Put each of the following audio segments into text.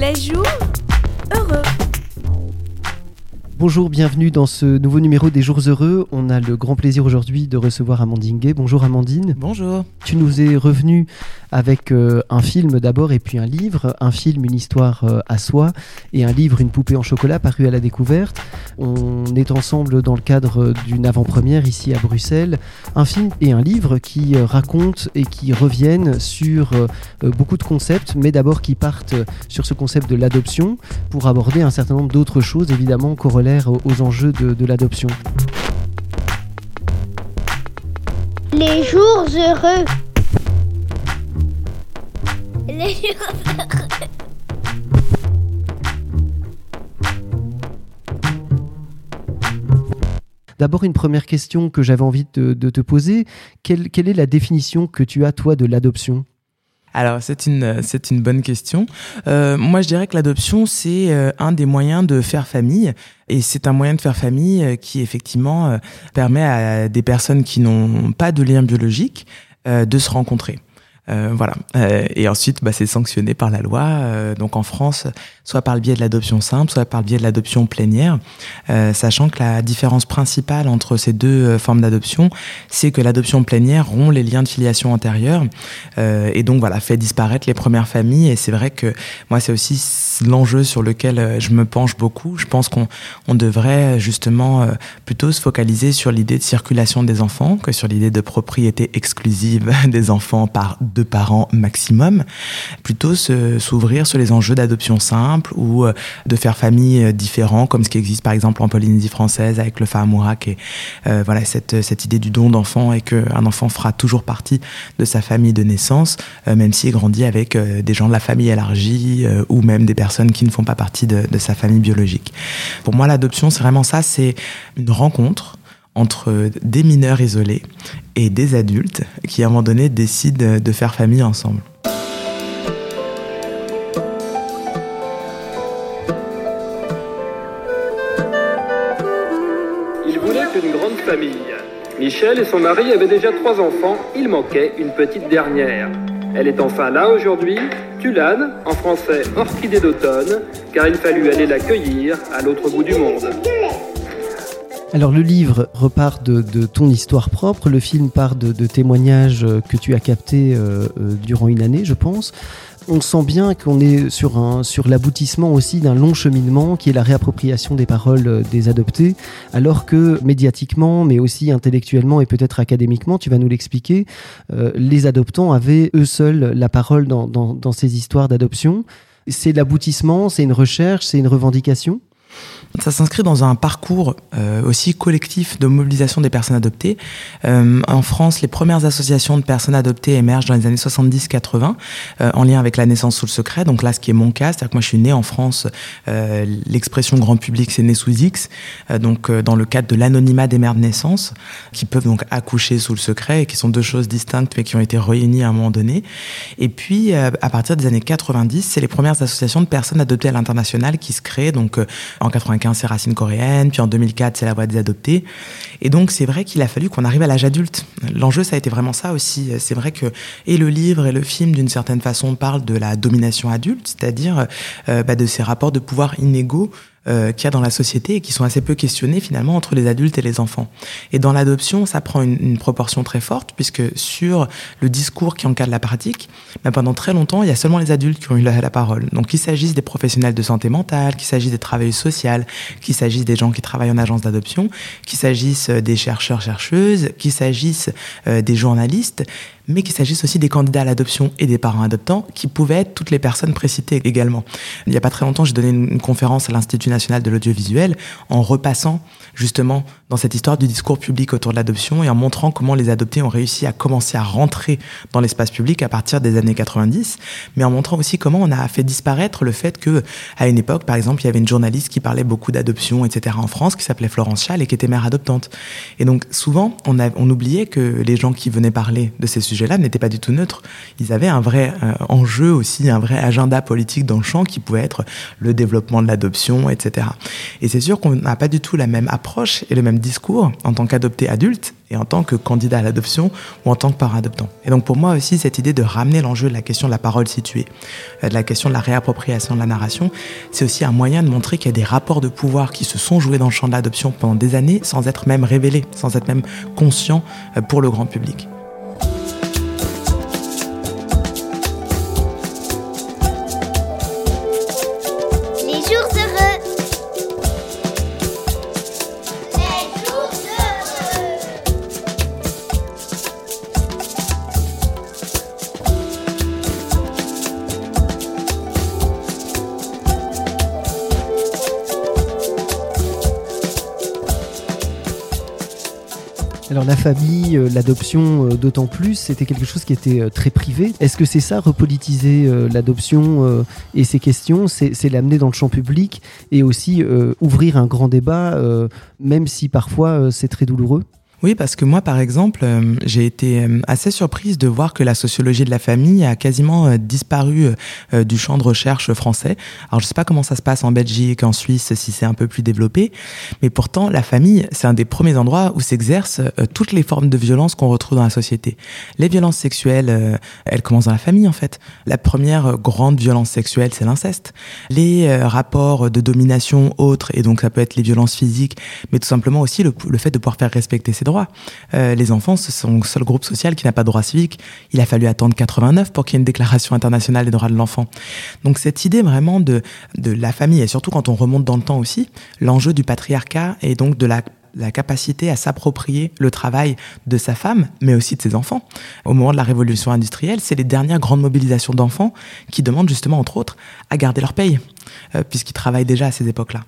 Les jours. Bonjour, bienvenue dans ce nouveau numéro des Jours Heureux. On a le grand plaisir aujourd'hui de recevoir Amandine Gay. Bonjour Amandine. Bonjour. Tu nous es revenu avec euh, un film d'abord et puis un livre. Un film, une histoire euh, à soi et un livre, une poupée en chocolat paru à la découverte. On est ensemble dans le cadre d'une avant-première ici à Bruxelles. Un film et un livre qui euh, racontent et qui reviennent sur beaucoup de concepts, mais d'abord qui partent sur ce concept de l'adoption pour aborder un certain nombre d'autres choses évidemment corollaires aux- aux enjeux de, de l'adoption. Les jours heureux. Les jours heureux. D'abord, une première question que j'avais envie de, de te poser. Quelle, quelle est la définition que tu as, toi, de l'adoption? Alors c'est une c'est une bonne question. Euh, moi je dirais que l'adoption c'est euh, un des moyens de faire famille et c'est un moyen de faire famille euh, qui effectivement euh, permet à des personnes qui n'ont pas de lien biologique de se rencontrer. Euh, voilà. Et ensuite, bah, c'est sanctionné par la loi. Donc en France, soit par le biais de l'adoption simple, soit par le biais de l'adoption plénière. Euh, sachant que la différence principale entre ces deux euh, formes d'adoption, c'est que l'adoption plénière rompt les liens de filiation antérieurs euh, et donc voilà fait disparaître les premières familles. Et c'est vrai que moi, c'est aussi l'enjeu sur lequel euh, je me penche beaucoup. Je pense qu'on on devrait justement plutôt se focaliser sur l'idée de circulation des enfants que sur l'idée de propriété exclusive des enfants par deux parents maximum. Plutôt s'ouvrir sur les enjeux d'adoption simple ou euh, de faire famille euh, différents, comme ce qui existe par exemple en Polynésie française avec le Fahamourak et euh, voilà cette, cette idée du don d'enfant et qu'un enfant fera toujours partie de sa famille de naissance, euh, même s'il grandit avec des gens de la famille élargie ou même des personnes qui ne font pas partie de, de sa famille biologique. Pour moi, l'adoption, c'est vraiment ça, c'est une rencontre entre des mineurs isolés et des adultes qui, à un moment donné, décident de faire famille ensemble. Michel et son mari avaient déjà trois enfants, il manquait une petite dernière. Elle est enfin là aujourd'hui, Tulane, en français orchidée d'automne, car il fallut aller l'accueillir à l'autre bout du monde. Alors le livre repart de, ton histoire propre, le film part de, témoignages que tu as captés euh, euh, durant une année, je pense. On sent bien qu'on est sur, un, sur l'aboutissement aussi d'un long cheminement qui est la réappropriation des paroles euh, des adoptés, alors que médiatiquement, mais aussi intellectuellement et peut-être académiquement, tu vas nous l'expliquer, euh, les adoptants avaient eux seuls la parole dans, dans, dans ces histoires d'adoption. C'est l'aboutissement, c'est une recherche, c'est une revendication? Ça s'inscrit dans un parcours euh, aussi collectif de mobilisation des personnes adoptées. Euh, en France, les premières associations de personnes adoptées émergent dans les années 70-80 euh, en lien avec la naissance sous le secret. Donc là, ce qui est mon cas, c'est-à-dire que moi je suis né en France, euh, l'expression grand public c'est né sous X, euh, donc euh, dans le cadre de l'anonymat des mères de naissance, qui peuvent donc accoucher sous le secret et qui sont deux choses distinctes mais qui ont été réunies à un moment donné. Et puis à partir des années 90, c'est les premières associations de personnes adoptées à l'international qui se créent. Donc en 95 c'est Racine coréenne, puis en 2004 c'est La Voix des adoptés. Et donc c'est vrai qu'il a fallu qu'on arrive à l'âge adulte. L'enjeu ça a été vraiment ça aussi. C'est vrai que et le livre et le film d'une certaine façon parlent de la domination adulte, c'est-à-dire euh, bah, de ces rapports de pouvoir inégaux euh, qu'il y a dans la société et qui sont assez peu questionnés finalement entre les adultes et les enfants. Et dans l'adoption, ça prend une, proportion très forte puisque sur le discours qui encadre la pratique, bah, pendant très longtemps, il y a seulement les adultes qui ont eu la, parole. Donc qu'il s'agisse des professionnels de santé mentale, qu'il s'agisse des travailleuses sociales, qu'il s'agisse des gens qui travaillent en agence d'adoption, qu'il s'agisse euh, des chercheurs chercheuses, qu'il s'agisse euh, des journalistes, mais qu'il s'agisse aussi des candidats à l'adoption et des parents adoptants, qui pouvaient être toutes les personnes précitées également. Il n'y a pas très longtemps, j'ai donné une conférence à l'Institut national de l'audiovisuel en repassant justement dans cette histoire du discours public autour de l'adoption et en montrant comment les adoptés ont réussi à commencer à rentrer dans l'espace public à partir des années 90, mais en montrant aussi comment on a fait disparaître le fait que, à une époque, par exemple, il y avait une journaliste qui parlait beaucoup d'adoption, etc. en France, qui s'appelait Florence Schall et qui était mère adoptante. Et donc, souvent, on, oubliait que les gens qui venaient parler de ces sujets-là n'étaient pas du tout neutres. Ils avaient un vrai euh, enjeu aussi, un vrai agenda politique dans le champ qui pouvait être le développement de l'adoption, etc. Et c'est sûr qu'on n'a pas du tout la même approche et le même discours en tant qu'adopté adulte et en tant que candidat à l'adoption ou en tant que parent adoptant. Et donc pour moi aussi, cette idée de ramener l'enjeu de la question de la parole située, euh, de la question de la réappropriation de la narration, c'est aussi un moyen de montrer qu'il y a des rapports de pouvoir qui se sont joués dans le champ de l'adoption pendant des années sans être même révélés, sans être même conscients euh, pour le grand public. les jours heureux. La famille, euh, l'adoption euh, d'autant plus, c'était quelque chose qui était euh, très privé. Est-ce que c'est ça, repolitiser l'adoption et ces questions, c'est l'amener dans le champ public et aussi ouvrir un grand débat, même si parfois c'est très douloureux? Oui, parce que moi, par exemple, euh, j'ai été euh, assez surprise de voir que la sociologie de la famille a quasiment euh, disparu du champ de recherche français. Alors, je sais pas comment ça se passe en Belgique, en Suisse, si c'est un peu plus développé, mais pourtant, la famille, c'est un des premiers endroits où s'exercent toutes les formes de violence qu'on retrouve dans la société. Les violences sexuelles, elles commencent dans la famille, en fait. La première grande violence sexuelle, c'est l'inceste. Les rapports de domination autres, et donc ça peut être les violences physiques, mais tout simplement aussi le, le fait de pouvoir faire respecter ses droits euh, les enfants, ce sont le seul groupe social qui n'a pas de droit civique. Il a fallu attendre 89 pour qu'il y ait une déclaration internationale des droits de l'enfant. Donc cette idée vraiment de, de la famille, et surtout quand on remonte dans le temps aussi, l'enjeu du patriarcat et donc de la la capacité à s'approprier le travail de sa femme, mais aussi de ses enfants. Au moment de la révolution industrielle, c'est les dernières grandes mobilisations d'enfants qui demandent justement, entre autres, à garder leur paye. Euh, puisqu'ils travaillent déjà à ces époques-là.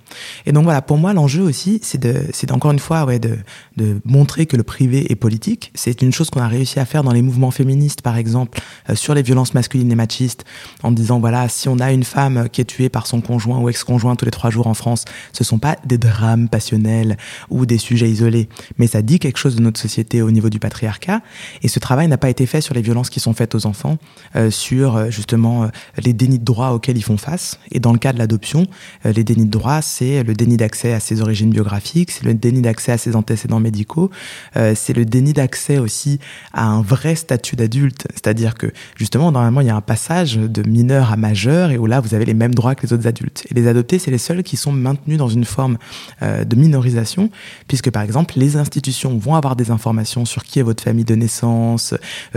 Et donc voilà, pour moi, l'enjeu aussi, c'est de, c'est encore une fois, ouais, de, de montrer que le privé est politique. C'est une chose qu'on a réussi à faire dans les mouvements féministes, par exemple, euh, sur les violences masculines et machistes, en disant voilà, si on a une femme qui est tuée par son conjoint ou ex-conjoint tous les trois jours en France, ce sont pas des drames passionnels ou des sujets isolés, mais ça dit quelque chose de notre société au niveau du patriarcat. Et ce travail n'a pas été fait sur les violences qui sont faites aux enfants, euh, sur justement les dénis de droit auxquels ils font face. Et dans le cas de l'adoption, euh, les dénis de droit, c'est le déni d'accès à ses origines biographiques, c'est le déni d'accès à ses antécédents médicaux, euh, c'est le déni d'accès aussi à un vrai statut d'adulte. C'est-à-dire que justement, normalement, il y a un passage de mineur à majeur et où là, vous avez les mêmes droits que les autres adultes. Et les adoptés, c'est les seuls qui sont maintenus dans une forme euh, de minorisation, puisque par exemple, les institutions vont avoir des informations sur qui est votre famille de naissance,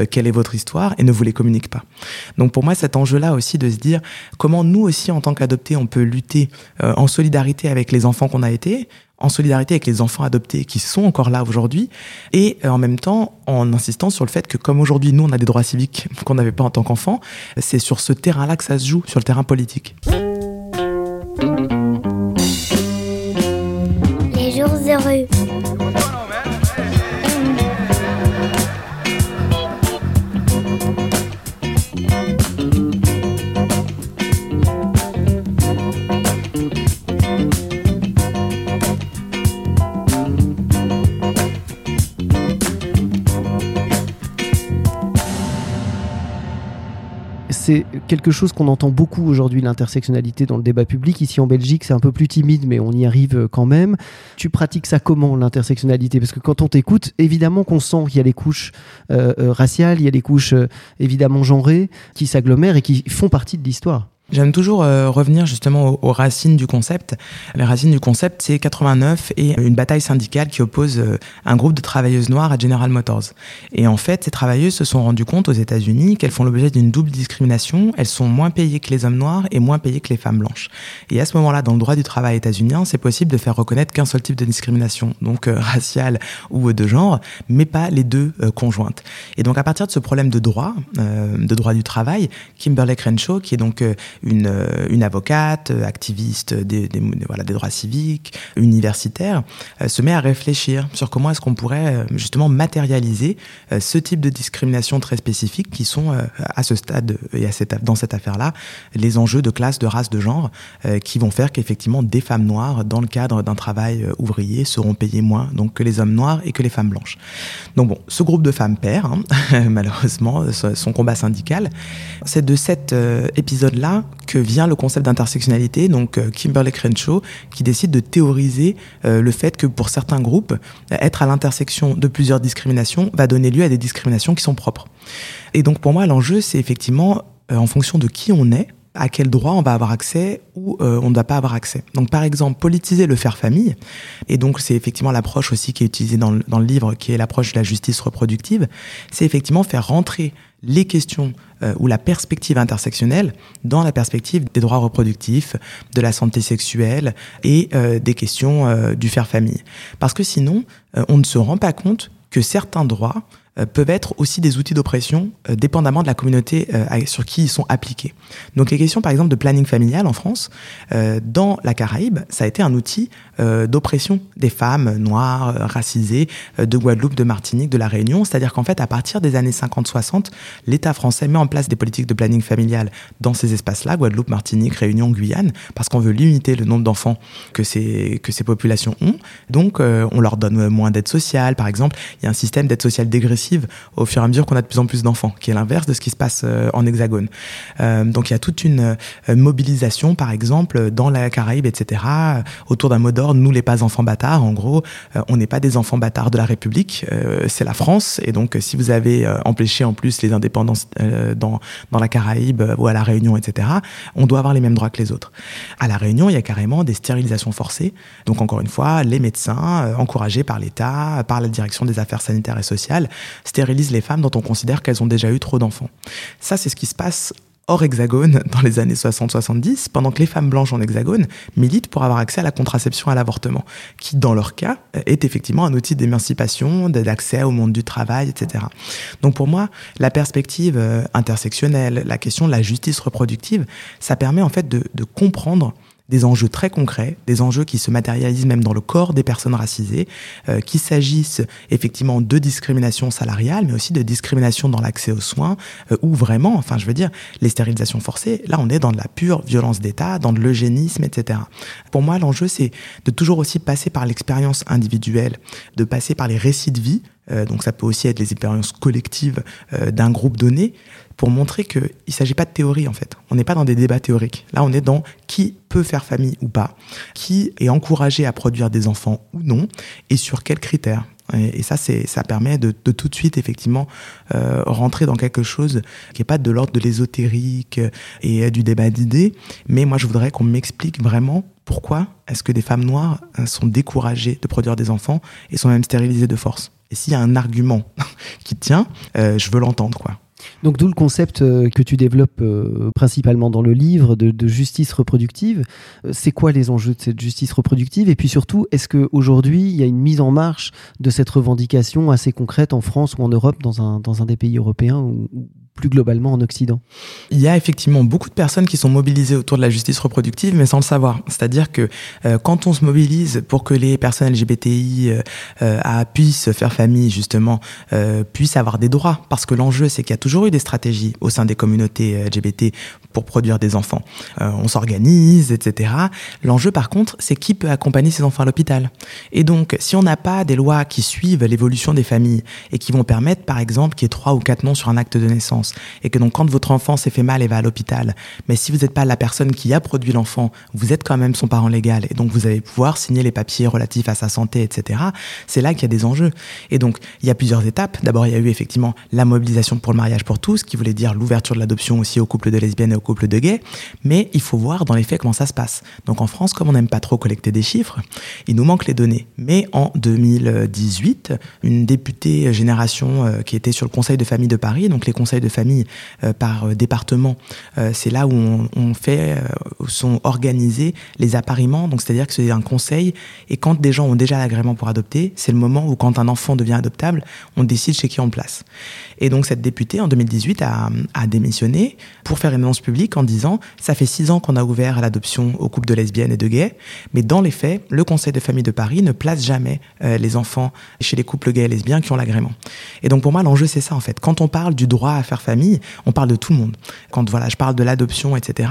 quelle est votre histoire, et ne vous les communiquent pas. Donc pour moi, cet enjeu-là aussi de se dire comment nous aussi, en tant on peut lutter euh, en solidarité avec les enfants qu'on a été, en solidarité avec les enfants adoptés qui sont encore là aujourd'hui, et euh, en même temps en insistant sur le fait que comme aujourd'hui nous on a des droits civiques qu'on n'avait pas en tant qu'enfant, c'est sur ce terrain-là que ça se joue, sur le terrain politique. C'est quelque chose qu'on entend beaucoup aujourd'hui, l'intersectionnalité dans le débat public. Ici en Belgique, c'est un peu plus timide, mais on y arrive euh, quand même. Tu pratiques ça comment, l'intersectionnalité? Parce que quand on t'écoute, évidemment qu'on sent qu'il y a les couches euh, euh, raciales, il y a les couches évidemment genrées qui s'agglomèrent et qui font partie de l'histoire. J'aime toujours euh, revenir justement aux, racines du concept. Les racines du concept, c'est 89 et une bataille syndicale qui oppose euh, un groupe de travailleuses noires à General Motors. Et en fait, ces travailleuses se sont rendues compte aux États-Unis qu'elles font l'objet d'une double discrimination. Elles sont moins payées que les hommes noirs et moins payées que les femmes blanches. Et à ce moment-là, dans le droit du travail états-unien, c'est possible de faire reconnaître qu'un seul type de discrimination, donc euh, raciale ou de genre, mais pas les deux conjointes. Et donc à partir de ce problème de droit, de droit du travail, Kimberly Crenshaw, qui est donc une, euh, une avocate, euh, activiste des, des, voilà, des droits civiques, universitaire, euh, se met à réfléchir sur comment est-ce qu'on pourrait justement matérialiser ce type de discrimination très spécifique qui sont à ce stade et à cette, dans cette affaire-là les enjeux de classe, de race, de genre qui vont faire qu'effectivement des femmes noires dans le cadre d'un travail ouvrier seront payées moins donc que les hommes noirs et que les femmes blanches. Donc bon, ce groupe de femmes perd hein, malheureusement son combat syndical. C'est de cet épisode-là que vient le concept d'intersectionnalité, donc euh, Kimberly Crenshaw, qui décide de théoriser euh, le fait que pour certains groupes, être à l'intersection de plusieurs discriminations va donner lieu à des discriminations qui sont propres. Et donc pour moi, l'enjeu, c'est effectivement, euh, en fonction de qui on est, à quel droit on va avoir accès ou on ne doit pas avoir accès. Donc par exemple, politiser le faire famille, et donc c'est effectivement l'approche aussi qui est utilisée dans le, dans le livre, qui est l'approche de la justice reproductive, c'est effectivement faire rentrer les questions euh, ou la perspective intersectionnelle dans la perspective des droits reproductifs, de la santé sexuelle et euh, des questions euh, du faire famille. Parce que sinon, on ne se rend pas compte que certains droits peuvent être aussi des outils d'oppression euh, dépendamment de la communauté euh, sur qui ils sont appliqués. Donc les questions par exemple de planning familial en France, dans la Caraïbe, ça a été un outil d'oppression des femmes noires, racisées de Guadeloupe, de Martinique, de la Réunion. C'est-à-dire qu'en fait, à partir des années 50-60, l'État français met en place des politiques de planning familial dans ces espaces-là, Guadeloupe, Martinique, Réunion, Guyane, parce qu'on veut limiter le nombre d'enfants que ces, que ces populations ont. Donc on leur donne moins d'aide sociale, par exemple. Il y a un système d'aide sociale dégressive au fur et à mesure qu'on a de plus en plus d'enfants, qui est l'inverse de ce qui se passe euh, en hexagone. Euh, donc il y a toute une euh, mobilisation, par exemple, dans la Caraïbe, etc., autour d'un mot d'ordre, nous les pas enfants bâtards, en gros, on n'est pas des enfants bâtards de la République, c'est la France, et donc si vous avez empêché en plus les indépendances dans, dans la Caraïbe ou à la Réunion, etc., on doit avoir les mêmes droits que les autres. À la Réunion, il y a carrément des stérilisations forcées, donc encore une fois, les médecins, encouragés par l'État, par la direction des affaires sanitaires et sociales, stérilise les femmes dont on considère qu'elles ont déjà eu trop d'enfants. Ça, c'est ce qui se passe hors hexagone dans les années 60-70, pendant que les femmes blanches en hexagone militent pour avoir accès à la contraception à l'avortement, qui dans leur cas est effectivement un outil d'émancipation, d'accès au monde du travail, etc. Donc pour moi, la perspective euh, intersectionnelle, la question de la justice reproductive, ça permet en fait de, de comprendre des enjeux très concrets, des enjeux qui se matérialisent même dans le corps des personnes racisées, euh, qu'il s'agisse effectivement de discrimination salariale, mais aussi de discrimination dans l'accès aux soins, euh, ou vraiment, enfin je veux dire, les stérilisations forcées, là on est dans de la pure violence d'État, dans de l'eugénisme, etc. Pour moi, l'enjeu c'est de toujours aussi passer par l'expérience individuelle, de passer par les récits de vie, euh, donc ça peut aussi être les expériences collectives euh, d'un groupe donné, pour montrer qu'il ne s'agit pas de théorie en fait. On n'est pas dans des débats théoriques. Là, on est dans qui peut faire famille ou pas, qui est encouragé à produire des enfants ou non, et sur quels critères. Et, ça, ça permet de, de, tout de suite, effectivement, euh, rentrer dans quelque chose qui n'est pas de l'ordre de l'ésotérique et du débat d'idées. Mais moi, je voudrais qu'on m'explique vraiment pourquoi est-ce que des femmes noires euh, sont découragées de produire des enfants et sont même stérilisées de force. Et s'il y a un argument qui tient, euh, je veux l'entendre, quoi. Donc d'où le concept euh, que tu développes euh, principalement dans le livre de, justice reproductive. Euh, c'est quoi les enjeux de cette justice reproductive? Et puis surtout, est-ce qu'aujourd'hui, il y a une mise en marche de cette revendication assez concrète en France ou en Europe, dans un, dans un des pays européens plus globalement en Occident. Il y a effectivement beaucoup de personnes qui sont mobilisées autour de la justice reproductive, mais sans le savoir. C'est-à-dire que euh, quand on se mobilise pour que les personnes LGBTI euh, euh, puissent faire famille, justement, euh, puissent avoir des droits, parce que l'enjeu, c'est qu'il y a toujours eu des stratégies au sein des communautés LGBT pour produire des enfants. on s'organise, etc. L'enjeu, par contre, c'est qui peut accompagner ces enfants à l'hôpital. Et donc, si on n'a pas des lois qui suivent l'évolution des familles et qui vont permettre, par exemple, qu'il y ait trois ou quatre noms sur un acte de naissance, et que donc quand votre enfant s'est fait mal et va à l'hôpital, mais si vous n'êtes pas la personne qui a produit l'enfant, vous êtes quand même son parent légal et donc vous allez pouvoir signer les papiers relatifs à sa santé, etc. C'est là qu'il y a des enjeux. Et donc il y a plusieurs étapes. D'abord il y a eu effectivement la mobilisation pour le mariage pour tous, qui voulait dire l'ouverture de l'adoption aussi aux couples de lesbiennes et aux couples de gays, mais il faut voir dans les faits comment ça se passe. Donc en France, comme on n'aime pas trop collecter des chiffres, il nous manque les données. Mais en 2018, une députée génération euh, qui était sur le Conseil de famille de Paris, donc les conseils de famille euh, par euh, département, c'est là où on, on fait, sont organisés les appariements. Donc c'est-à-dire que c'est un conseil et quand des gens ont déjà l'agrément pour adopter, c'est le moment où quand un enfant devient adoptable, on décide chez qui on le place. Et donc cette députée en 2018 a, a démissionné pour faire une annonce publique en disant ça fait six ans qu'on a ouvert l'adoption aux couples de lesbiennes et de gays, mais dans les faits, le Conseil de famille de Paris ne place jamais euh, les enfants chez les couples gays et lesbiens qui ont l'agrément. Et donc pour moi l'enjeu c'est ça en fait. Quand on parle du droit à faire famille, on parle de tout le monde. Quand voilà je parle de l'adoption etc.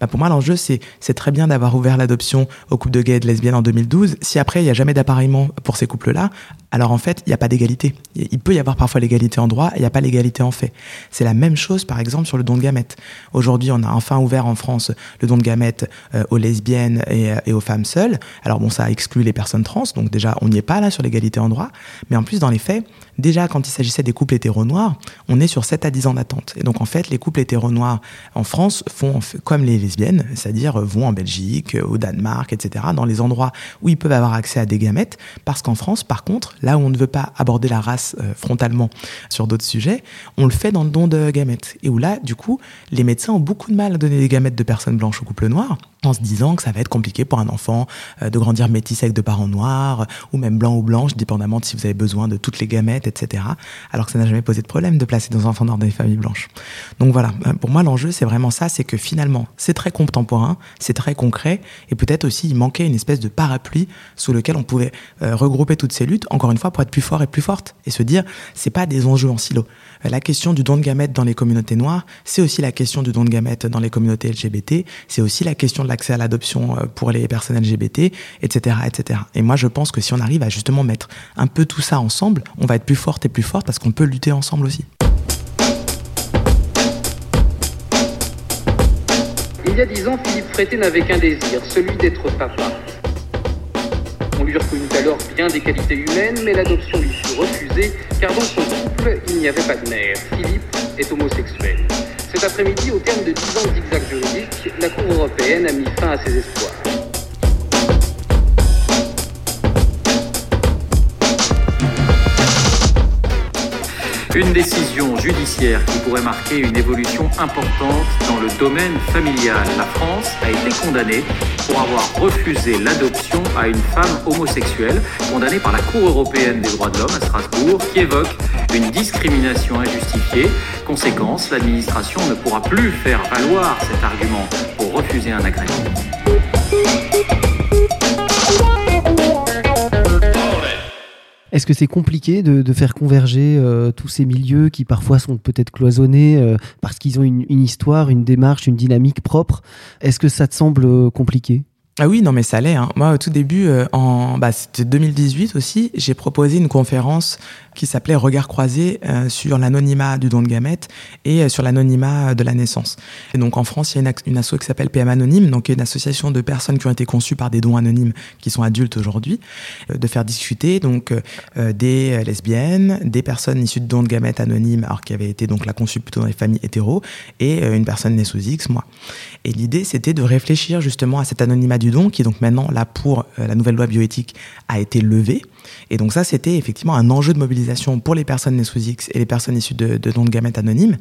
Bah pour moi l'enjeu c'est c'est très bien d'avoir ouvert l'adoption aux couples de gays et de lesbiennes en 2012. Si après il n'y a jamais d'appareillement pour ces couples là, alors en fait il n'y a pas d'égalité. Il peut y avoir parfois l'égalité en droit, il n'y a pas l'égalité en fait. C'est la même chose par exemple sur le don de gamètes. Aujourd'hui on a enfin ouvert en France le don de gamètes euh, aux lesbiennes et, euh, et, aux femmes seules. Alors bon, ça exclut les personnes trans, donc déjà on n'y est pas là sur l'égalité en droit. Mais en plus, dans les faits, déjà quand il s'agissait des couples hétéro-noirs, on est sur 7 à 10 ans d'attente. Et donc en fait, les couples hétéro-noirs en France font comme les lesbiennes, c'est-à-dire vont en Belgique, au Danemark, etc., dans les endroits où ils peuvent avoir accès à des gamètes, parce qu'en France, par contre, là où on ne veut pas aborder la race euh, frontalement sur d'autres sujets, on le fait dans le don de gamètes. Et où là, du coup, les médecins ont beaucoup de mal à donner des gamètes de personnes blanches aux couples noirs, en se disant que ça va être compliqué pour un enfant euh, de grandir métis avec deux parents noirs, ou même blanc ou blanche, dépendamment de si vous avez besoin de toutes les gamètes, etc. Alors que ça n'a jamais posé de problème de placer des enfants dans des familles blanches. Donc voilà, euh, pour moi l'enjeu c'est vraiment ça, c'est que finalement c'est très contemporain, c'est très concret, et peut-être aussi il manquait une espèce de parapluie sous lequel on pouvait euh, regrouper toutes ces luttes, encore une fois pour être plus fort et plus forte, et se dire c'est pas des enjeux en silo. La question du don de gamètes dans les communautés noires, c'est aussi la question du don de gamètes dans les communautés LGBT, c'est aussi la question de l'accès à l'adoption pour les personnes LGBT, etc., etc. Et moi, je pense que si on arrive à justement mettre un peu tout ça ensemble, on va être plus forte et plus forte parce qu'on peut lutter ensemble aussi. Il y a dix ans, Philippe Frété n'avait qu'un désir, celui d'être papa. On lui reconnut alors bien des qualités humaines, mais l'adoption lui fut refusée, car dans son couple, il n'y avait pas de mère. Philippe est homosexuel. Cet après-midi, au terme de 10 ans de zigzag juridique, la Cour européenne a mis fin à ses espoirs. Une décision judiciaire qui pourrait marquer une évolution importante dans le domaine familial. La France a été condamnée pour avoir refusé l'adoption à une femme homosexuelle, condamnée par la Cour européenne des droits de l'homme à Strasbourg, qui évoque une discrimination injustifiée. Conséquence, l'administration ne pourra plus faire valoir cet argument pour refuser un agrément. Est-ce que c'est compliqué de, faire converger euh, tous ces milieux qui parfois sont peut-être cloisonnés euh, parce qu'ils ont une, histoire, une démarche, une dynamique propre? Est-ce que ça te semble euh, compliqué? Ah oui, non mais ça l'est. Hein. Moi, au tout début, en bah, c'était 2018 aussi, j'ai proposé une conférence qui s'appelait Regard croisé euh, sur l'anonymat du don de gamètes et euh, sur l'anonymat de la naissance. Et donc en France, il y a une, une asso qui s'appelle PM Anonyme, donc une association de personnes qui ont été conçues par des dons anonymes qui sont adultes aujourd'hui, de faire discuter donc des lesbiennes, des personnes issues de dons de gamètes anonymes, alors qui avaient été donc la conçue plutôt dans les familles hétéros, et une personne née sous X, moi. Et l'idée, c'était de réfléchir justement à cet anonymat du don, qui donc maintenant là pour euh, la nouvelle loi bioéthique a été levée. Et donc ça, c'était effectivement un enjeu de mobilisation pour les personnes nées sous X et les personnes issues de, dons de gamètes anonymes.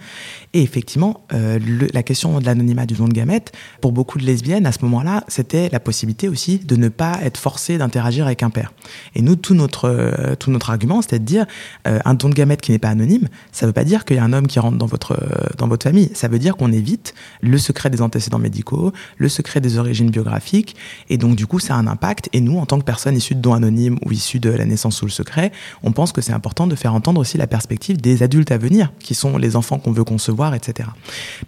Et effectivement, euh, la question de l'anonymat du don de gamètes, pour beaucoup de lesbiennes, à ce moment-là, c'était la possibilité aussi de ne pas être forcée d'interagir avec un père. Et nous, tout notre, euh, tout notre argument, c'était de dire, euh, un don de gamètes qui n'est pas anonyme, ça veut pas dire qu'il y a un homme qui rentre dans votre, dans votre famille. Ça veut dire qu'on évite le secret des antécédents médicaux, le secret des origines biographiques, et donc du coup, ça a un impact. Et nous, en tant que personnes issues de dons anonymes ou issues de la naissance sous le secret, on pense que c'est important de faire entendre aussi la perspective des adultes à venir, qui sont les enfants qu'on veut concevoir, etc.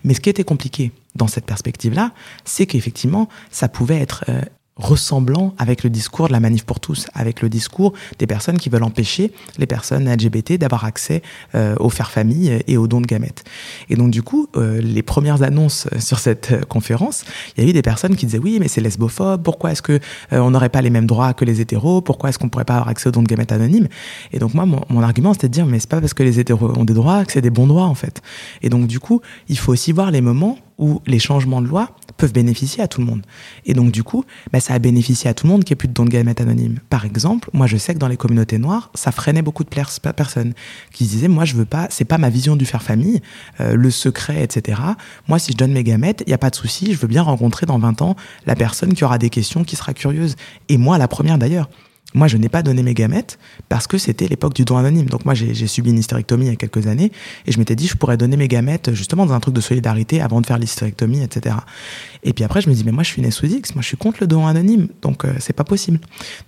Mais ce qui était compliqué dans cette perspective-là, c'est qu'effectivement, ça pouvait être euh, ressemblant avec le discours de la manif pour tous, avec le discours des personnes qui veulent empêcher les personnes LGBT d'avoir accès euh, aux faire famille et aux dons de gamètes. Et donc du coup, euh, les premières annonces sur cette euh, conférence, il y a eu des personnes qui disaient oui, mais c'est lesbophobe. Pourquoi est-ce que euh, on n'aurait pas les mêmes droits que les hétéros Pourquoi est-ce qu'on pourrait pas avoir accès aux dons de gamètes anonymes? Et donc moi, mon, mon argument, c'était de dire mais c'est pas parce que les hétéros ont des droits que c'est des bons droits en fait. Et donc du coup, il faut aussi voir les moments où les changements de loi peuvent bénéficier à tout le monde. Et donc, du coup, bah, ça a bénéficié à tout le monde qui ait plus de dons de gamètes anonymes. Par exemple, moi, je sais que dans les communautés noires, ça freinait beaucoup de personnes qui se disaient, moi, je veux pas, c'est pas ma vision du faire famille, euh, le secret, etc. Moi, si je donne mes gamètes, il n'y a pas de souci, je veux bien rencontrer dans 20 ans la personne qui aura des questions, qui sera curieuse. Et moi, la première d'ailleurs. Moi, je n'ai pas donné mes gamètes parce que c'était l'époque du don anonyme. Donc moi, j'ai subi une hystérectomie il y a quelques années et je m'étais dit, je pourrais donner mes gamètes justement dans un truc de solidarité avant de faire l'hystérectomie, etc. Et puis après, je me dis, mais moi, je suis né sous X, moi, je suis contre le don anonyme, donc euh, c'est pas possible.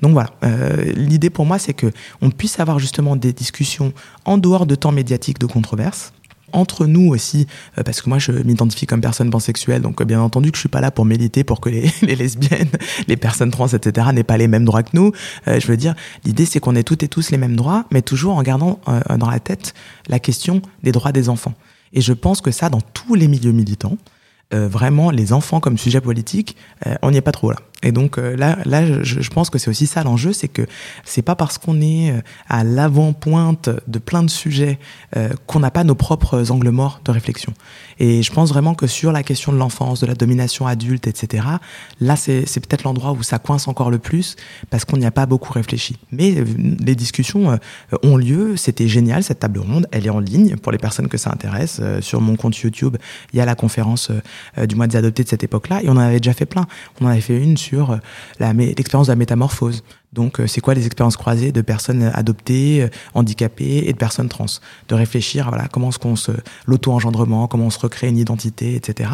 Donc voilà, euh, l'idée pour moi, c'est que on puisse avoir justement des discussions en dehors de temps médiatique de controverse entre nous aussi, euh, parce que moi je m'identifie comme personne pansexuelle, donc euh, bien entendu que je suis pas là pour militer pour que les, lesbiennes, les personnes trans, etc. n'aient pas les mêmes droits que nous. Euh, je veux dire, l'idée c'est qu'on ait toutes et tous les mêmes droits, mais toujours en gardant dans la tête la question des droits des enfants. Et je pense que ça, dans tous les milieux militants, vraiment les enfants comme sujet politique, on n'y est pas trop là. Et donc euh, là, là, je, je pense que c'est aussi ça l'enjeu, c'est que c'est pas parce qu'on est euh, à l'avant-pointe de plein de sujets euh, qu'on n'a pas nos propres angles morts de réflexion. Et je pense vraiment que sur la question de l'enfance, de la domination adulte, etc., là, c'est peut-être l'endroit où ça coince encore le plus parce qu'on n'y a pas beaucoup réfléchi. Mais les discussions ont lieu. C'était génial cette table ronde. Elle est en ligne pour les personnes que ça intéresse. sur mon compte YouTube, il y a la conférence du mois des adoptés de cette époque-là, et on en avait déjà fait plein. On en avait fait une sur euh, l'expérience de la métamorphose. Donc, euh, c'est quoi les expériences croisées de personnes adoptées, euh, handicapées et de personnes trans? De réfléchir, voilà, comment est-ce qu'on se l'auto-engendrement, comment on se recrée une identité, etc.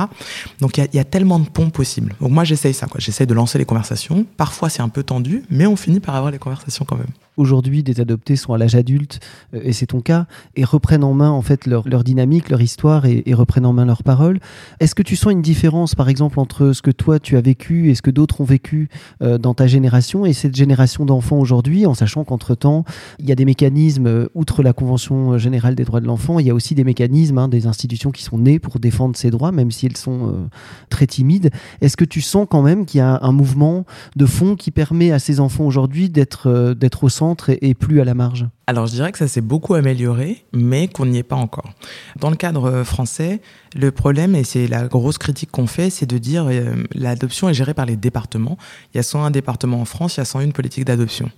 Donc, il y, y, a tellement de ponts possibles. Donc, moi, j'essaye ça. J'essaye de lancer les conversations. Parfois, c'est un peu tendu, mais on finit par avoir les conversations quand même aujourd'hui des adoptés sont à l'âge adulte, euh, et c'est ton cas, et reprennent en main en fait leur, dynamique, leur histoire, et, reprennent en main leurs paroles. Est-ce que tu sens une différence, par exemple, entre ce que toi tu as vécu et ce que d'autres ont vécu euh, dans ta génération et cette génération d'enfants aujourd'hui, en sachant qu'entre-temps, il y a des mécanismes, euh, outre la Convention générale des droits de l'enfant, il y a aussi des mécanismes, hein, des institutions qui sont nées pour défendre ces droits, même si elles sont très timides. Est-ce que tu sens quand même qu'il y a un mouvement de fond qui permet à ces enfants aujourd'hui d'être d'être au centre et, plus à la marge alors je dirais que ça s'est beaucoup amélioré, mais qu'on n'y est pas encore. Dans le cadre euh, français, le problème, et c'est la grosse critique qu'on fait, c'est de dire euh, l'adoption est gérée par les départements. Il y a 101 départements en France, il y a 101 politiques d'adoption.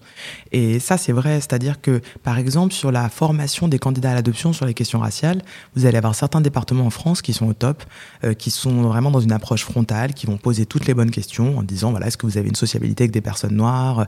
Et ça, c'est vrai, c'est-à-dire que, par exemple, sur la formation des candidats à l'adoption sur les questions raciales, vous allez avoir certains départements en France qui sont au top, euh, qui sont vraiment dans une approche frontale, qui vont poser toutes les bonnes questions en disant, voilà, est-ce que vous avez une sociabilité avec des personnes noires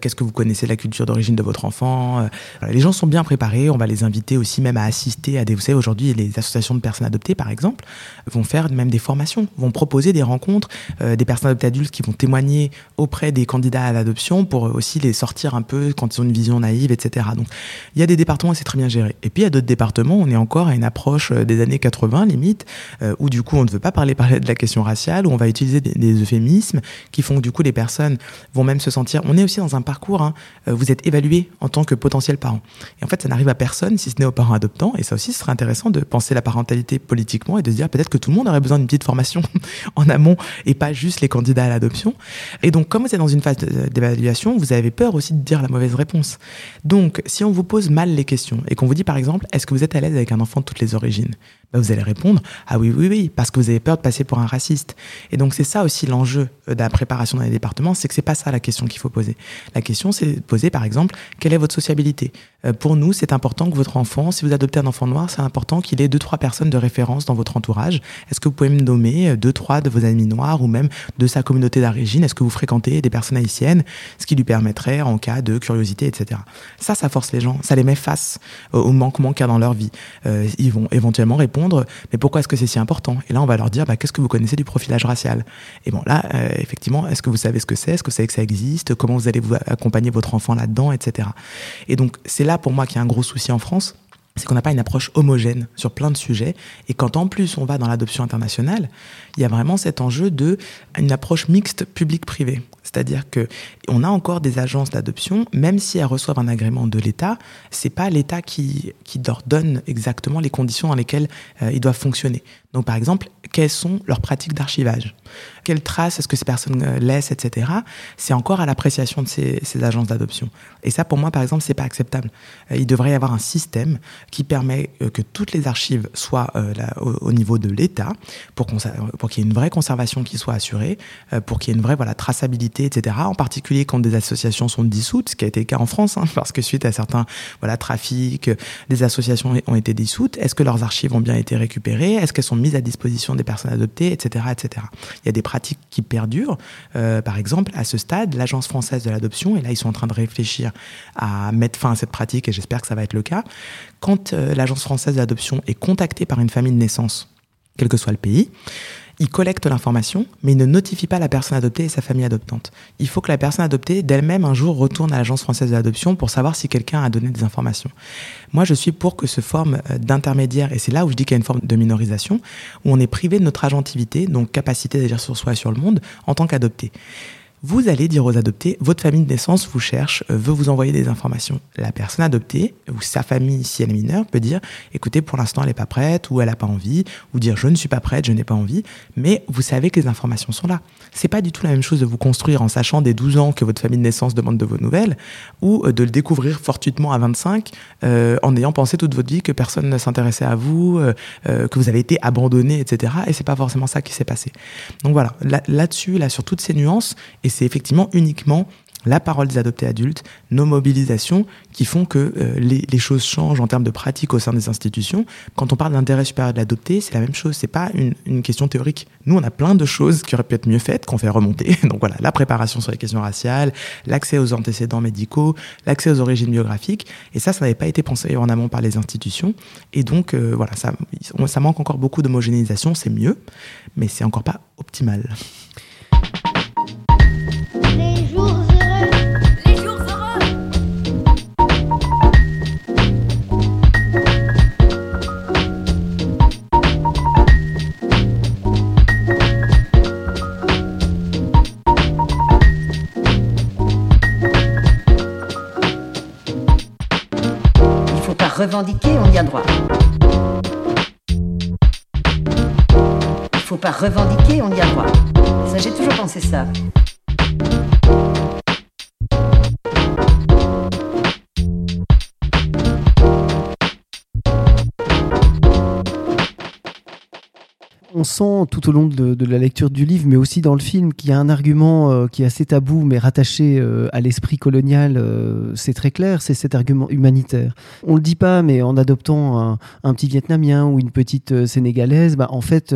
Qu'est-ce que vous connaissez la culture d'origine de votre enfant les gens sont bien préparés, on va les inviter aussi même à assister à des... Vous savez, aujourd'hui, les associations de personnes adoptées, par exemple, vont faire même des formations, vont proposer des rencontres, euh, des personnes adoptées adultes qui vont témoigner auprès des candidats à l'adoption pour aussi les sortir un peu quand ils ont une vision naïve, etc. Donc, il y a des départements et c'est très bien géré. Et puis, il y a d'autres départements, on est encore à une approche euh, des années 80, limite, euh, où du coup, on ne veut pas parler, parler de la question raciale, où on va utiliser des, des, euphémismes qui font que du coup, les personnes vont même se sentir... On est aussi dans un parcours, hein, vous êtes évalué en tant que potentiel parent. Et en fait, ça n'arrive à personne si ce n'est aux parents adoptants. Et ça aussi, ce serait intéressant de penser la parentalité politiquement et de se dire peut-être que tout le monde aurait besoin d'une petite formation en amont et pas juste les candidats à l'adoption. Et donc, comme vous êtes dans une phase d'évaluation, vous avez peur aussi de dire la mauvaise réponse. Donc, si on vous pose mal les questions et qu'on vous dit par exemple, est-ce que vous êtes à l'aise avec un enfant de toutes les origines? Bah, vous allez répondre ah oui oui oui parce que vous avez peur de passer pour un raciste et donc c'est ça aussi l'enjeu euh, de la préparation dans les départements c'est que c'est pas ça la question qu'il faut poser. La question c'est de poser par exemple quelle est votre sociabilité? Pour nous c'est important que votre enfant si vous adoptez un enfant noir c'est important qu'il ait deux trois personnes de référence dans votre entourage. Est-ce que vous pouvez me nommer euh, deux trois de vos amis noirs ou même de sa communauté d'origine? Est-ce que vous fréquentez des personnes haïtiennes? Ce qui lui permettrait en cas de curiosité etc ça ça force les gens ça les met face au manquement qu'il y a dans leur vie. Ils vont éventuellement répondre mais pourquoi est-ce que c'est si important? Et là, on va leur dire, bah, qu'est-ce que vous connaissez du profilage racial? Et bon, là, euh, effectivement, est-ce que vous savez ce que c'est? Est-ce que vous savez que ça existe? Comment vous allez vous accompagner votre enfant là-dedans, etc. Et donc, c'est là pour moi qu'il y a un gros souci en France c'est qu'on n'a pas une approche homogène sur plein de sujets. Et quand en plus on va dans l'adoption internationale, il y a vraiment cet enjeu de une approche mixte public-privé. C'est-à-dire que on a encore des agences d'adoption, même si elles reçoivent un agrément de l'État, c'est pas l'État qui, qui leur donne exactement les conditions dans lesquelles euh, ils doivent fonctionner. Donc par exemple, quelles sont leurs pratiques d'archivage? Quelles traces est-ce que ces personnes euh, laissent, etc. C'est encore à l'appréciation de ces, ces agences d'adoption. Et ça, pour moi, par exemple, c'est pas acceptable. Euh, il devrait y avoir un système qui permet que toutes les archives soient au, niveau de l'État pour, pour qu'il y ait une vraie conservation qui soit assurée, pour qu'il y ait une vraie voilà, traçabilité, etc. En particulier quand des associations sont dissoutes, ce qui a été le cas en France, hein, parce que suite à certains voilà, trafics, des associations ont été dissoutes. Est-ce que leurs archives ont bien été récupérées? Est-ce qu'elles sont mises à disposition des personnes adoptées, etc., etc. Il y a des pratiques qui perdurent. Euh, par exemple, à ce stade, l'Agence française de l'adoption, et là ils sont en train de réfléchir à mettre fin à cette pratique, et j'espère que ça va être le cas, quand euh, l'Agence française de l'adoption est contactée par une famille de naissance, quel que soit le pays, il collecte l'information, mais il ne notifie pas la personne adoptée et sa famille adoptante. Il faut que la personne adoptée d'elle-même un jour retourne à l'agence française de l'adoption pour savoir si quelqu'un a donné des informations. Moi, je suis pour que ce forme euh, d'intermédiaire, et c'est là où je dis qu'il y a une forme de minorisation, où on est privé de notre agentivité, donc capacité d'agir sur soi et sur le monde, en tant qu'adopté. Vous allez dire aux adoptés, votre famille de naissance vous cherche, euh, veut vous envoyer des informations. La personne adoptée, ou sa famille, si elle est mineure, peut dire, écoutez, pour l'instant, elle n'est pas prête, ou elle n'a pas envie, ou dire, je ne suis pas prête, je n'ai pas envie, mais vous savez que les informations sont là. C'est pas du tout la même chose de vous construire en sachant des 12 ans que votre famille de naissance demande de vos nouvelles, ou euh, de le découvrir fortuitement à 25, euh, en ayant pensé toute votre vie que personne ne s'intéressait à vous, que vous avez été abandonné, etc. Et c'est pas forcément ça qui s'est passé. Donc voilà, là-dessus, là, sur toutes ces nuances, c'est effectivement uniquement la parole des adoptés adultes, nos mobilisations qui font que euh, les, choses changent en termes de pratique au sein des institutions. Quand on parle d'intérêt supérieur de l'adopté, c'est la même chose. C'est pas une, une, question théorique. Nous, on a plein de choses qui auraient pu être mieux faites, qu'on fait remonter. Donc voilà, la préparation sur les questions raciales, l'accès aux antécédents médicaux, l'accès aux origines biographiques. Et ça, ça n'avait pas été pensé en amont par les institutions. Et donc euh, voilà, ça, ça manque encore beaucoup d'homogénéisation. C'est mieux, mais c'est encore pas optimal. Revendiquer, on y a droit. Il faut pas revendiquer, on y a droit. Ça, j'ai toujours pensé ça. On sent tout au long de, la lecture du livre, mais aussi dans le film, qu'il y a un argument euh, qui est assez tabou, mais rattaché euh, à l'esprit colonial. Euh, c'est très clair, c'est cet argument humanitaire. On le dit pas, mais en adoptant un, petit Vietnamien ou une petite Sénégalaise, bah, en fait,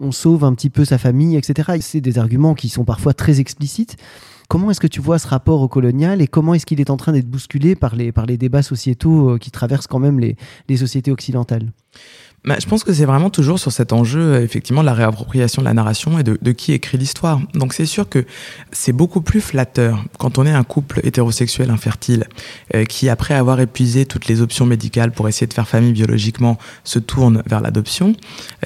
on sauve un petit peu sa famille, etc. C'est des arguments qui sont parfois très explicites. Comment est-ce que tu vois ce rapport au colonial et comment est-ce qu'il est en train d'être bousculé par les, débats sociétaux qui traversent quand même les sociétés occidentales? Bah, je pense que c'est vraiment toujours sur cet enjeu, euh, effectivement, de la réappropriation de la narration et de, qui écrit l'histoire. Donc c'est sûr que c'est beaucoup plus flatteur quand on est un couple hétérosexuel infertile euh, qui, après avoir épuisé toutes les options médicales pour essayer de faire famille biologiquement, se tourne vers l'adoption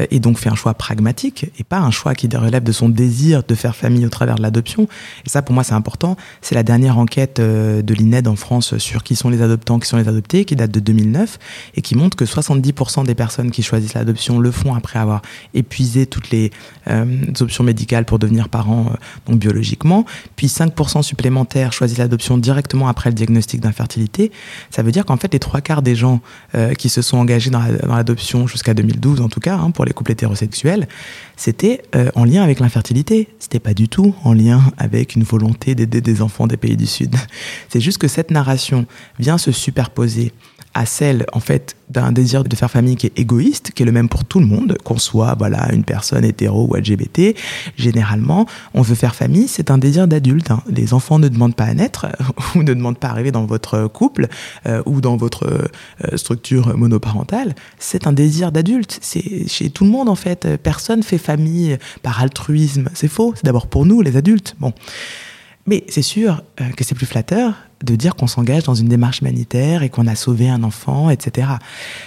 euh, et donc fait un choix pragmatique et pas un choix qui relève de son désir de faire famille au travers de l'adoption. Et ça, pour moi, c'est important. C'est la dernière enquête de l'INED en France sur qui sont les adoptants, qui sont les adoptés, qui date de 2009 et qui montre que 70% des personnes qui choisissent l'adoption le font après avoir épuisé toutes les euh, options médicales pour devenir parents euh, donc biologiquement. Puis 5% supplémentaires choisissent l'adoption directement après le diagnostic d'infertilité. Ça veut dire qu'en fait, les trois quarts des gens euh, qui se sont engagés dans l'adoption jusqu'à 2012, en tout cas, hein, pour les couples hétérosexuels, c'était en lien avec l'infertilité. C'était pas du tout en lien avec une volonté d'aider des enfants des pays du Sud. C'est juste que cette narration vient se superposer à celle en fait d'un désir de faire famille qui est égoïste, qui est le même pour tout le monde, qu'on soit voilà une personne hétéro ou LGBT. Généralement, on veut faire famille, c'est un désir d'adulte. Hein. Les enfants ne demandent pas à naître ou ne demandent pas à arriver dans votre couple euh, ou dans votre euh, structure monoparentale. C'est un désir d'adulte. C'est chez tout le monde en fait. Personne fait famille par altruisme. C'est faux. C'est d'abord pour nous les adultes. Bon. Mais c'est sûr euh, que c'est plus flatteur de dire qu'on s'engage dans une démarche humanitaire et qu'on a sauvé un enfant, etc.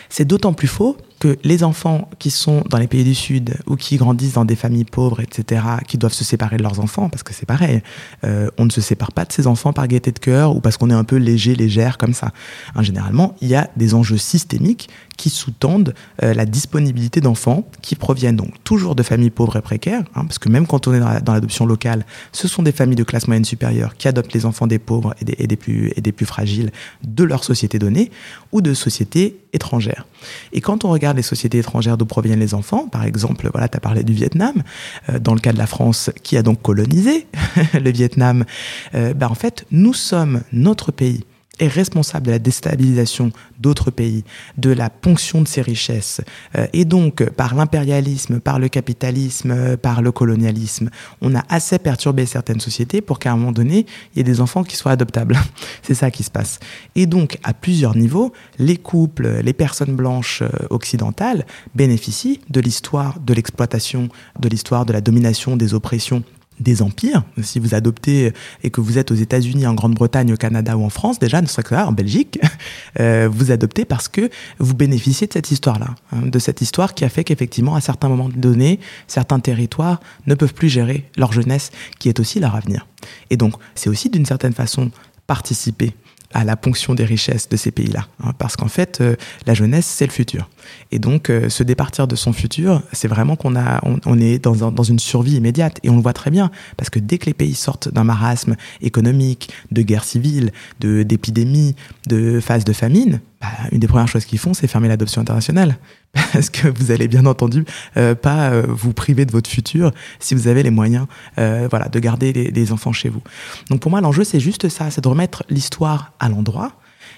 C'est d'autant plus faux que les enfants qui sont dans les pays du Sud ou qui grandissent dans des familles pauvres, etc., qui doivent se séparer de leurs enfants, parce que c'est pareil, euh, on ne se sépare pas de ses enfants par gaieté de cœur ou parce qu'on est un peu léger, légère comme ça. Hein, généralement, il y a des enjeux systémiques qui sous-tendent euh, la disponibilité d'enfants qui proviennent donc toujours de familles pauvres et précaires, hein, parce que même quand on est dans l'adoption locale, ce sont des familles de classe moyenne supérieure qui adoptent les enfants des pauvres et des, et des, et des plus fragiles de leur société donnée ou de sociétés étrangères. Et quand on regarde les sociétés étrangères d'où proviennent les enfants, par exemple, voilà, tu as parlé du Vietnam, euh, dans le cas de la France qui a donc colonisé le Vietnam, ben en fait, nous sommes notre pays est responsable de la déstabilisation d'autres pays, de la ponction de ses richesses, euh, et donc par l'impérialisme, par le capitalisme, euh, par le colonialisme, on a assez perturbé certaines sociétés pour qu'à un moment donné, il y ait des enfants qui soient adoptables. C'est ça qui se passe. Et donc, à plusieurs niveaux, les couples, les personnes blanches euh, occidentales bénéficient de l'histoire de l'exploitation, de l'histoire de la domination, des oppressions des empires. Si vous adoptez et que vous êtes aux États-Unis, en Grande-Bretagne, au Canada ou en France, déjà, ne serait que en Belgique, euh, vous adoptez parce que vous bénéficiez de cette histoire-là, hein, de cette histoire qui a fait qu'effectivement, à certains moments donnés, certains territoires ne peuvent plus gérer leur jeunesse, qui est aussi leur avenir. Et donc, c'est aussi d'une certaine façon participer à la ponction des richesses de ces pays-là. Hein, parce qu'en fait, euh, la jeunesse, c'est le futur. Et donc, euh, se départir de son futur, c'est vraiment qu'on a, on, est dans, une survie immédiate. Et on le voit très bien, parce que dès que les pays sortent d'un marasme économique, de guerre civile, de d'épidémie, de phase de famine, bah, une des premières choses qu'ils font, c'est fermer l'adoption internationale. Parce que vous allez bien entendu euh, pas euh, vous priver de votre futur si vous avez les moyens euh, voilà, de garder les, les enfants chez vous. Donc pour moi, l'enjeu, c'est juste ça, c'est de remettre l'histoire à l'endroit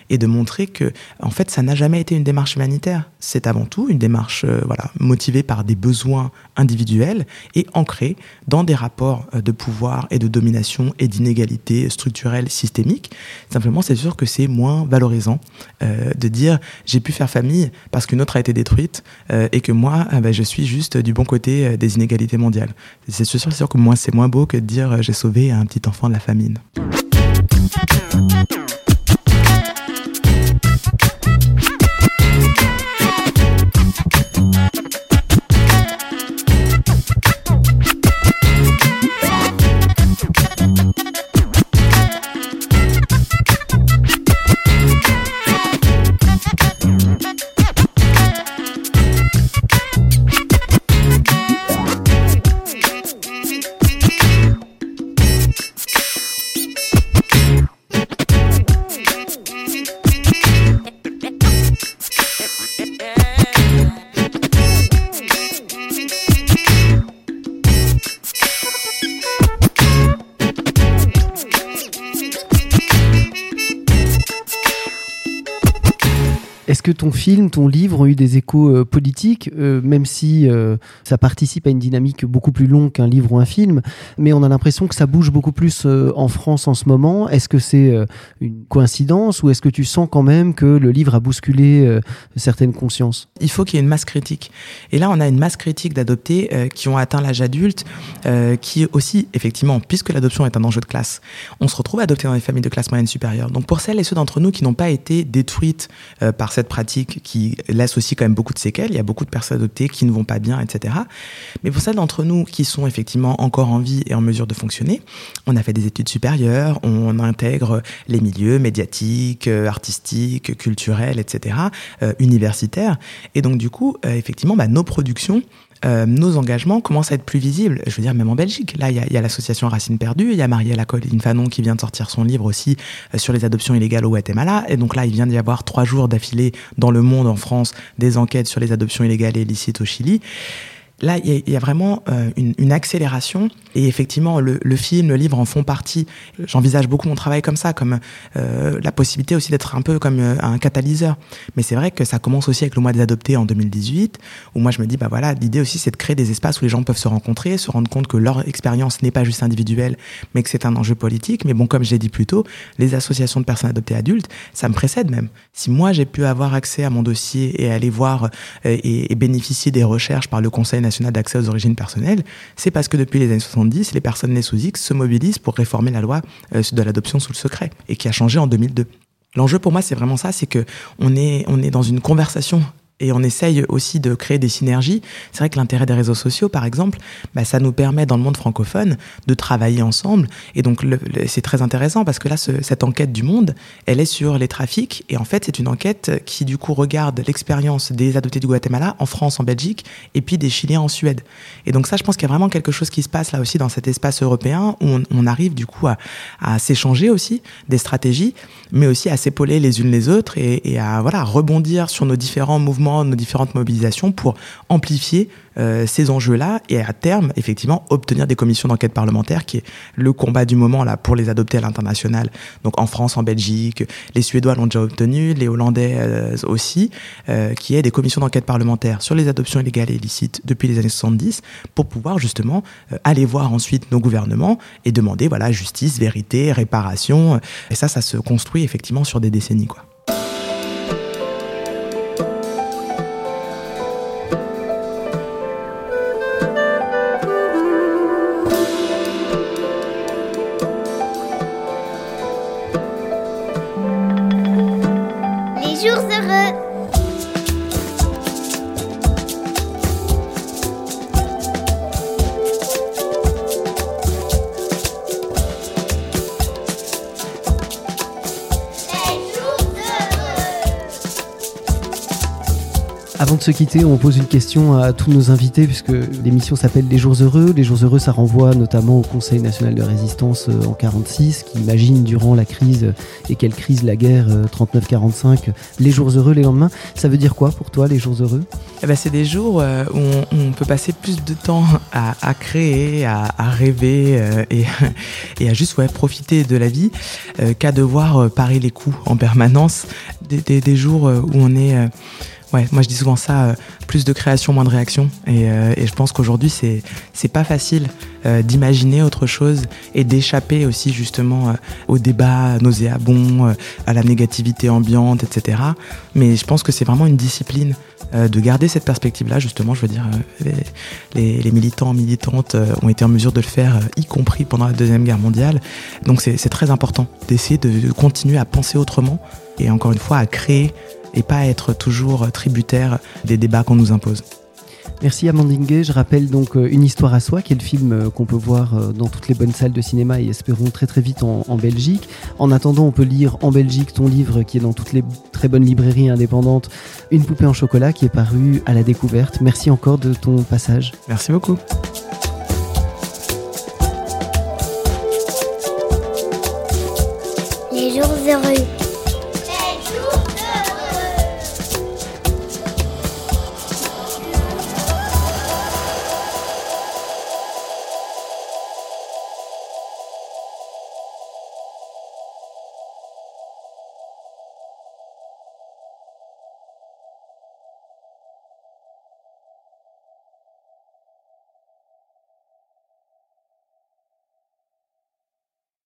et de montrer que, en fait, ça n'a jamais été une démarche humanitaire. C'est avant tout une démarche, euh, voilà, motivée par des besoins individuels et ancrée dans des rapports euh, de pouvoir et de domination et d'inégalité structurelle systémique. Simplement, c'est sûr que c'est moins valorisant euh, de dire j'ai pu faire famille parce qu'une autre a été détruite et que moi, ben, je suis juste du bon côté des inégalités mondiales. C'est sûr, sûr que moi, c'est moins beau que de dire j'ai sauvé un petit enfant de la famine. Que ton film, ton livre ont eu des échos euh, politiques, euh, même si euh, ça participe à une dynamique beaucoup plus longue qu'un livre ou un film, mais on a l'impression que ça bouge beaucoup plus en France en ce moment. Est-ce que c'est une coïncidence ou est-ce que tu sens quand même que le livre a bousculé certaines consciences? Il faut qu'il y ait une masse critique. Et là, on a une masse critique d'adoptés qui ont atteint l'âge adulte, qui aussi, effectivement, puisque l'adoption est un enjeu de classe, on se retrouve adopté dans des familles de classe moyenne supérieure. Donc pour celles et ceux d'entre nous qui n'ont pas été détruites par cette pratique qui laisse aussi quand même beaucoup de séquelles. Il y a beaucoup de personnes adoptées qui ne vont pas bien, etc. Mais pour celles d'entre nous qui sont effectivement encore en vie et en mesure de fonctionner, on a fait des études supérieures, on intègre les milieux médiatiques, euh, artistiques, culturels, etc., euh, universitaires. Et donc du coup, euh, effectivement, bah, nos productions euh, nos engagements commencent à être plus visibles. Je veux dire, même en Belgique. Là, il y a, l'association Racine Perdue, il y a Marielle Colline Fanon qui vient de sortir son livre aussi euh, sur les adoptions illégales au Guatemala. Et donc là, il vient d'y avoir trois jours d'affilée dans le monde, en France, des enquêtes sur les adoptions illégales et illicites au Chili là, il y, a vraiment euh, une, accélération. Et effectivement, le, film, le livre en font partie. J'envisage beaucoup mon travail comme ça, comme euh, la possibilité aussi d'être un peu comme euh, un catalyseur. Mais c'est vrai que ça commence aussi avec le mois des adoptés en 2018, où moi je me dis, bah voilà, l'idée aussi c'est de créer des espaces où les gens peuvent se rencontrer, se rendre compte que leur expérience n'est pas juste individuelle, mais que c'est un enjeu politique. Mais bon, comme j'ai dit plus tôt, les associations de personnes adoptées adultes, ça me précède même. Si moi j'ai pu avoir accès à mon dossier et aller voir et, et bénéficier des recherches par le Conseil national d'accès aux origines personnelles, c'est parce que depuis les années 70, les personnes nées sous X se mobilisent pour réformer la loi euh, de l'adoption sous le secret, et qui a changé en 2002. L'enjeu pour moi, c'est vraiment ça, c'est que on est, on est dans une conversation et on essaye aussi de créer des synergies. C'est vrai que l'intérêt des réseaux sociaux, par exemple, bah, ça nous permet dans le monde francophone de travailler ensemble. Et donc c'est très intéressant parce que là, cette enquête du Monde, elle est sur les trafics. Et en fait, c'est une enquête qui du coup regarde l'expérience des adoptés du Guatemala en France, en Belgique, et puis des Chiliens en Suède. Et donc ça, je pense qu'il y a vraiment quelque chose qui se passe là aussi dans cet espace européen où on, arrive du coup à, s'échanger aussi des stratégies, mais aussi à s'épauler les unes les autres et, et à voilà rebondir sur nos différents mouvements nos différentes mobilisations pour amplifier euh, ces enjeux-là et à terme, effectivement, obtenir des commissions d'enquête parlementaire qui est le combat du moment là pour les adopter à l'international. Donc en France, en Belgique, les Suédois l'ont déjà obtenu, les Hollandais euh, aussi, euh, qui est des commissions d'enquête parlementaire sur les adoptions illégales et illicites depuis les années 70 pour pouvoir justement aller voir ensuite nos gouvernements et demander voilà justice, vérité, réparation. Et ça, ça se construit effectivement sur des décennies quoi. ブ Avant de se quitter, on pose une question à tous nos invités, puisque l'émission s'appelle Les Jours Heureux. Les Jours Heureux, ça renvoie notamment au Conseil national de résistance euh, en 46, qui imagine durant la crise, et quelle crise la guerre 39-45, euh, les jours heureux les lendemains. Ça veut dire quoi pour toi, les jours heureux? Eh ben, C'est des jours euh, où on, peut passer plus de temps à, créer, à, rêver et, à juste profiter de la vie qu'à devoir parer les coups en permanence. Des jours où on est Ouais, moi je dis souvent ça, euh, plus de création, moins de réaction. Et, euh, je pense qu'aujourd'hui c'est c'est pas facile euh, d'imaginer autre chose et d'échapper aussi justement au débat nauséabond, à la négativité ambiante, etc. Mais je pense que c'est vraiment une discipline de garder cette perspective-là, justement, je veux dire, les, les, militants, militantes ont été en mesure de le faire, y compris pendant la Deuxième Guerre mondiale. Donc c'est très important d'essayer de, de continuer à penser autrement et encore une fois à créer et pas être toujours tributaire des débats qu'on nous impose. Merci Amandine Je rappelle donc euh, Une histoire à soi, qui est le film euh, qu'on peut voir euh, dans toutes les bonnes salles de cinéma et espérons très très vite en, en, Belgique. En attendant, on peut lire en Belgique ton livre qui est dans toutes les très bonnes librairies indépendantes, Une poupée en chocolat, qui est paru à la découverte. Merci encore de ton passage. Merci beaucoup.